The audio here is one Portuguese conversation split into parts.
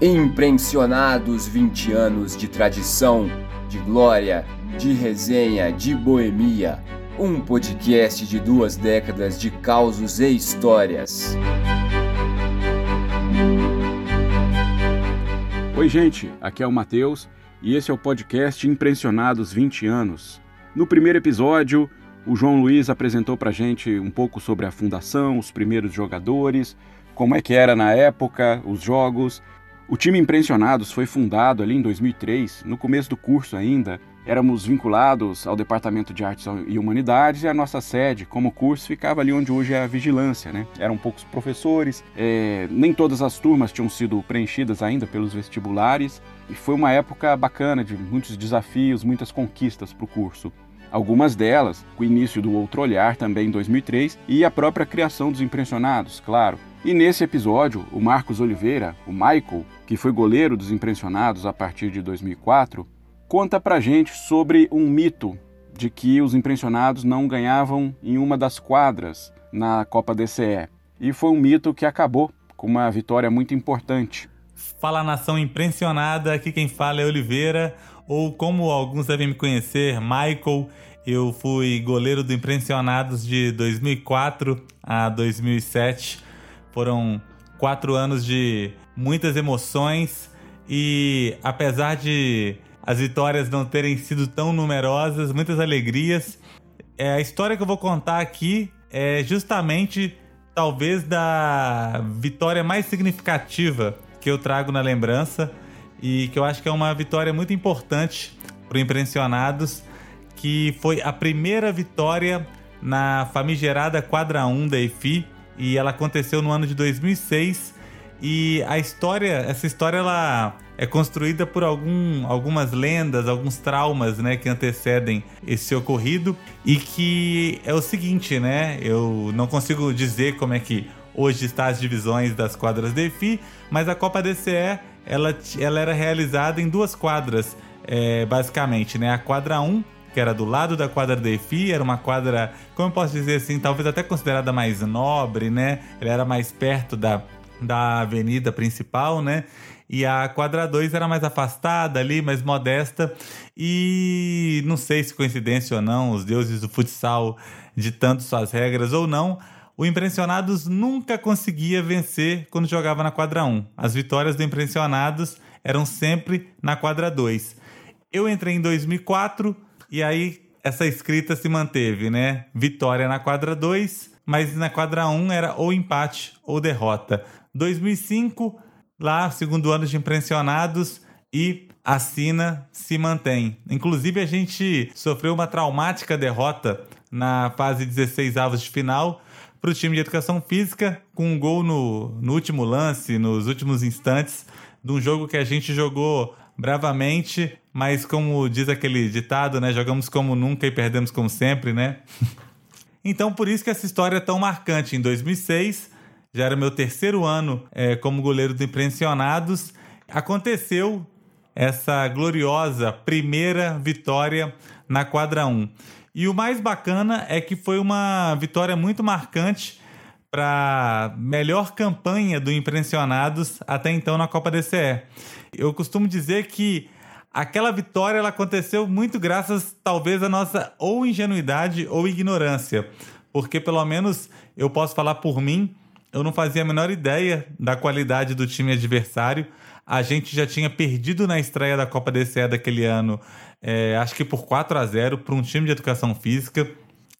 Impressionados 20 anos de tradição, de glória, de resenha, de boemia. Um podcast de duas décadas de causos e histórias. Oi, gente, aqui é o Matheus e esse é o podcast Impressionados 20 anos. No primeiro episódio, o João Luiz apresentou pra gente um pouco sobre a fundação, os primeiros jogadores, como é que era na época, os jogos o time Impressionados foi fundado ali em 2003, no começo do curso ainda. Éramos vinculados ao Departamento de Artes e Humanidades e a nossa sede, como curso, ficava ali onde hoje é a vigilância, né? Eram poucos professores, é, nem todas as turmas tinham sido preenchidas ainda pelos vestibulares e foi uma época bacana de muitos desafios, muitas conquistas para o curso. Algumas delas, o início do Outro Olhar também em 2003 e a própria criação dos Impressionados, claro. E nesse episódio, o Marcos Oliveira, o Michael, que foi goleiro dos Impressionados a partir de 2004, conta pra gente sobre um mito de que os Impressionados não ganhavam em uma das quadras na Copa DCE. E foi um mito que acabou com uma vitória muito importante. Fala nação impressionada, aqui quem fala é Oliveira, ou como alguns devem me conhecer, Michael. Eu fui goleiro do Impressionados de 2004 a 2007 foram quatro anos de muitas emoções e apesar de as vitórias não terem sido tão numerosas, muitas alegrias. É, a história que eu vou contar aqui é justamente talvez da vitória mais significativa que eu trago na lembrança e que eu acho que é uma vitória muito importante para o Impressionados, que foi a primeira vitória na famigerada quadra 1 da EFI, e ela aconteceu no ano de 2006 e a história, essa história ela é construída por algum, algumas lendas, alguns traumas, né, que antecedem esse ocorrido e que é o seguinte, né? Eu não consigo dizer como é que hoje está as divisões das quadras DeFi, mas a Copa DCE ela, ela era realizada em duas quadras, é, basicamente, né? A quadra 1 que era do lado da quadra da EFI, era uma quadra, como eu posso dizer assim, talvez até considerada mais nobre, né? Ela era mais perto da, da avenida principal, né? E a quadra 2 era mais afastada ali, mais modesta. E não sei se coincidência ou não, os deuses do futsal ditando suas regras ou não, o Impressionados nunca conseguia vencer quando jogava na quadra 1. As vitórias do Impressionados eram sempre na quadra 2. Eu entrei em 2004 e aí essa escrita se manteve, né? Vitória na quadra 2, mas na quadra 1 um era ou empate ou derrota. 2005, lá, segundo ano de impressionados e a Sina se mantém. Inclusive, a gente sofreu uma traumática derrota na fase 16 avos de final para o time de educação física, com um gol no, no último lance, nos últimos instantes, de um jogo que a gente jogou bravamente, mas como diz aquele ditado, né? Jogamos como nunca e perdemos como sempre, né? então, por isso que essa história é tão marcante. Em 2006, já era meu terceiro ano é, como goleiro do Impressionados, aconteceu essa gloriosa primeira vitória na quadra 1. E o mais bacana é que foi uma vitória muito marcante para melhor campanha do Impressionados até então na Copa DCE. Eu costumo dizer que aquela vitória ela aconteceu muito graças, talvez, à nossa ou ingenuidade ou ignorância. Porque, pelo menos, eu posso falar por mim, eu não fazia a menor ideia da qualidade do time adversário. A gente já tinha perdido na estreia da Copa DCE daquele ano, é, acho que por 4 a 0 para um time de educação física.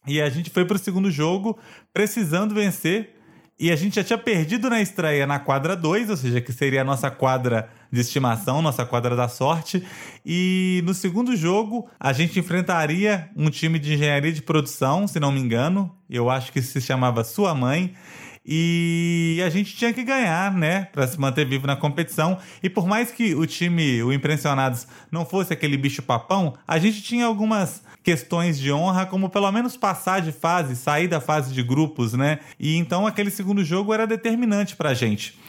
E a gente foi para o segundo jogo precisando vencer. E a gente já tinha perdido na estreia na quadra 2, ou seja, que seria a nossa quadra de estimação, nossa quadra da sorte. E no segundo jogo, a gente enfrentaria um time de engenharia de produção, se não me engano. Eu acho que se chamava Sua Mãe. E a gente tinha que ganhar, né, para se manter vivo na competição. E por mais que o time, o Impressionados, não fosse aquele bicho papão, a gente tinha algumas questões de honra, como pelo menos passar de fase, sair da fase de grupos, né? E então aquele segundo jogo era determinante pra gente.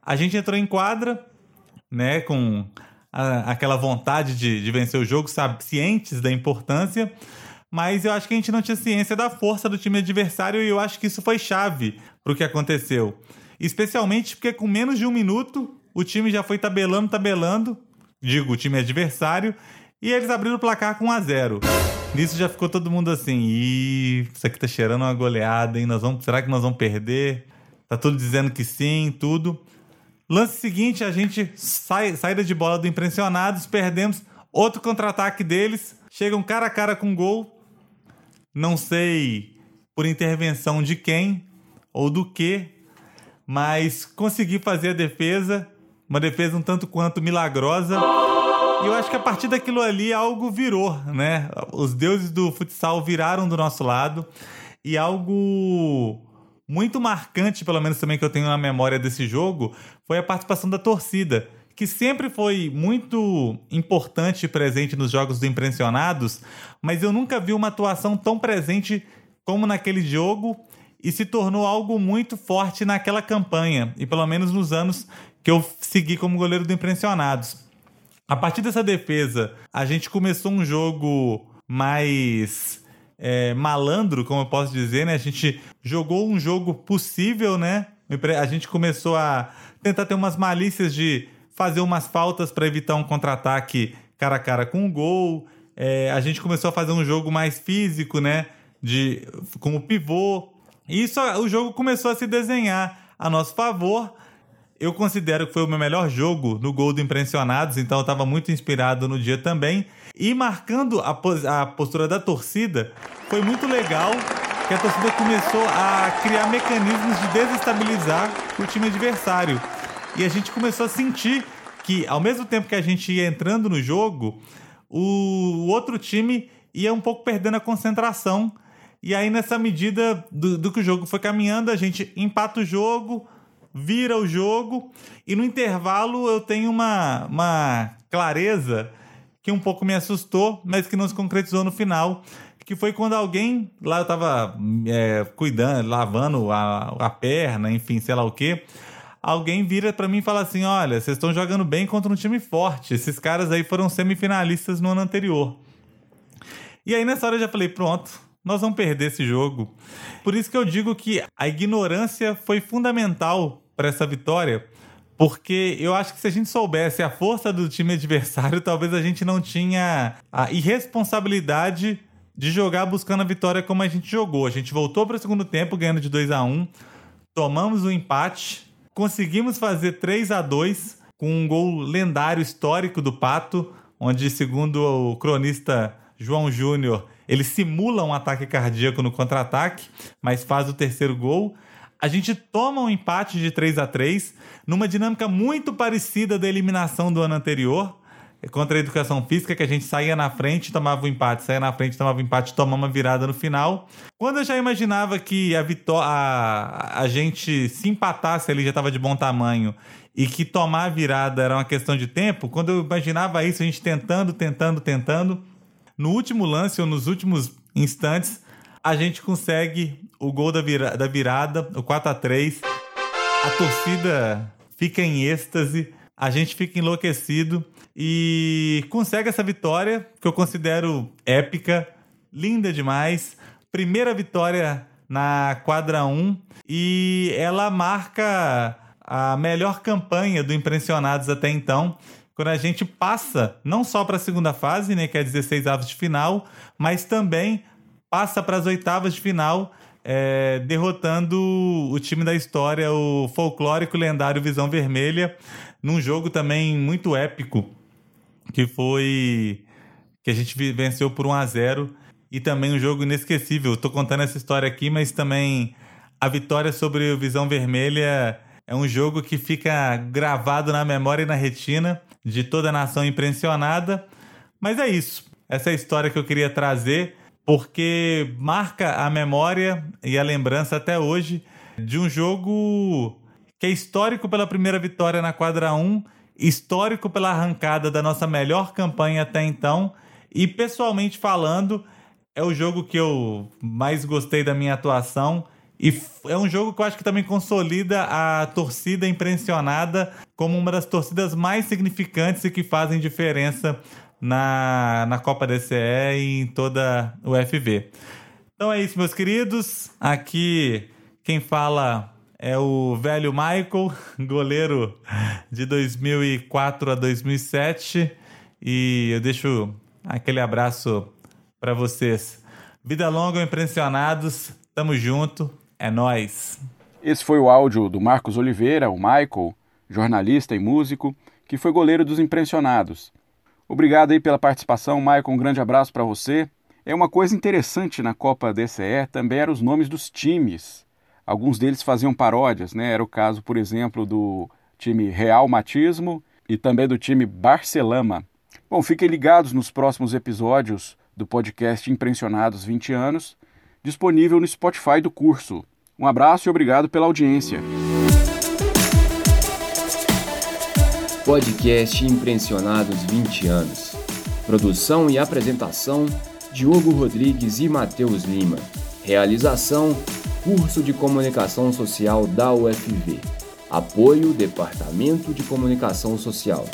A gente entrou em quadra, né, com a, aquela vontade de, de vencer o jogo, sabe, cientes da importância, mas eu acho que a gente não tinha ciência da força do time adversário e eu acho que isso foi chave para o que aconteceu. Especialmente porque com menos de um minuto o time já foi tabelando, tabelando, digo, o time adversário, e eles abriram o placar com 1 a 0 Nisso já ficou todo mundo assim, ih, isso aqui tá cheirando uma goleada, hein? Nós vamos, será que nós vamos perder? Tá tudo dizendo que sim, tudo. Lance seguinte, a gente sai, saída de bola do Impressionados, perdemos outro contra-ataque deles, chegam cara a cara com gol. Não sei por intervenção de quem ou do que, mas consegui fazer a defesa, uma defesa um tanto quanto milagrosa. E eu acho que a partir daquilo ali algo virou, né? Os deuses do futsal viraram do nosso lado e algo muito marcante, pelo menos também que eu tenho na memória desse jogo, foi a participação da torcida, que sempre foi muito importante e presente nos jogos do Impressionados, mas eu nunca vi uma atuação tão presente como naquele jogo e se tornou algo muito forte naquela campanha, e pelo menos nos anos que eu segui como goleiro do Impressionados. A partir dessa defesa, a gente começou um jogo mais é, malandro, como eu posso dizer, né? A gente jogou um jogo possível, né? A gente começou a tentar ter umas malícias de fazer umas faltas para evitar um contra-ataque cara a cara com o gol. É, a gente começou a fazer um jogo mais físico, né? De, com o pivô. E isso, o jogo começou a se desenhar a nosso favor eu considero que foi o meu melhor jogo no gol do Impressionados, então eu estava muito inspirado no dia também. E marcando a, a postura da torcida, foi muito legal que a torcida começou a criar mecanismos de desestabilizar o time adversário. E a gente começou a sentir que, ao mesmo tempo que a gente ia entrando no jogo, o outro time ia um pouco perdendo a concentração. E aí, nessa medida do, do que o jogo foi caminhando, a gente empata o jogo, vira o jogo e no intervalo eu tenho uma, uma clareza que um pouco me assustou, mas que não se concretizou no final, que foi quando alguém, lá eu tava é, cuidando, lavando a, a perna, enfim, sei lá o que, alguém vira para mim e fala assim, olha, vocês estão jogando bem contra um time forte, esses caras aí foram semifinalistas no ano anterior. E aí nessa hora eu já falei, pronto, nós vamos perder esse jogo. Por isso que eu digo que a ignorância foi fundamental para essa vitória, porque eu acho que se a gente soubesse a força do time adversário, talvez a gente não tinha a irresponsabilidade de jogar buscando a vitória como a gente jogou. A gente voltou para o segundo tempo ganhando de 2 a 1 tomamos o um empate, conseguimos fazer 3 a 2 com um gol lendário histórico do Pato, onde, segundo o cronista João Júnior, ele simula um ataque cardíaco no contra-ataque, mas faz o terceiro gol. A gente toma um empate de 3 a 3 numa dinâmica muito parecida da eliminação do ano anterior, contra a educação física, que a gente saía na frente, tomava o um empate, saía na frente, tomava o um empate, tomava uma virada no final. Quando eu já imaginava que a, vitória, a, a gente se empatasse ali, já estava de bom tamanho, e que tomar a virada era uma questão de tempo, quando eu imaginava isso, a gente tentando, tentando, tentando, no último lance ou nos últimos instantes, a gente consegue o gol da, vira da virada, o 4 a 3 A torcida fica em êxtase, a gente fica enlouquecido e consegue essa vitória que eu considero épica, linda demais. Primeira vitória na quadra 1 e ela marca a melhor campanha do Impressionados até então quando a gente passa não só para a segunda fase, né, que é 16 avos de final, mas também passa para as oitavas de final, é, derrotando o time da história, o folclórico lendário Visão Vermelha, num jogo também muito épico, que foi que a gente venceu por 1 a 0 e também um jogo inesquecível. Estou contando essa história aqui, mas também a vitória sobre o Visão Vermelha é um jogo que fica gravado na memória e na retina de toda a nação impressionada. Mas é isso. Essa é a história que eu queria trazer, porque marca a memória e a lembrança até hoje de um jogo que é histórico pela primeira vitória na quadra 1, histórico pela arrancada da nossa melhor campanha até então, e pessoalmente falando, é o jogo que eu mais gostei da minha atuação. E é um jogo que eu acho que também consolida a torcida impressionada como uma das torcidas mais significantes e que fazem diferença na, na Copa DCE e em toda o FV. Então é isso, meus queridos. Aqui quem fala é o velho Michael, goleiro de 2004 a 2007. E eu deixo aquele abraço para vocês. Vida longa, impressionados. Tamo junto. É nós. Esse foi o áudio do Marcos Oliveira, o Michael, jornalista e músico, que foi goleiro dos impressionados. Obrigado aí pela participação, Michael. Um grande abraço para você. É uma coisa interessante na Copa DCE também eram os nomes dos times. Alguns deles faziam paródias, né? Era o caso, por exemplo, do time Real Matismo e também do time Barcelama. Bom, fiquem ligados nos próximos episódios do podcast Impressionados 20 anos, disponível no Spotify do curso. Um abraço e obrigado pela audiência. Podcast Impressionados 20 anos. Produção e apresentação: Diogo Rodrigues e Matheus Lima. Realização: Curso de Comunicação Social da UFV. Apoio Departamento de Comunicação Social.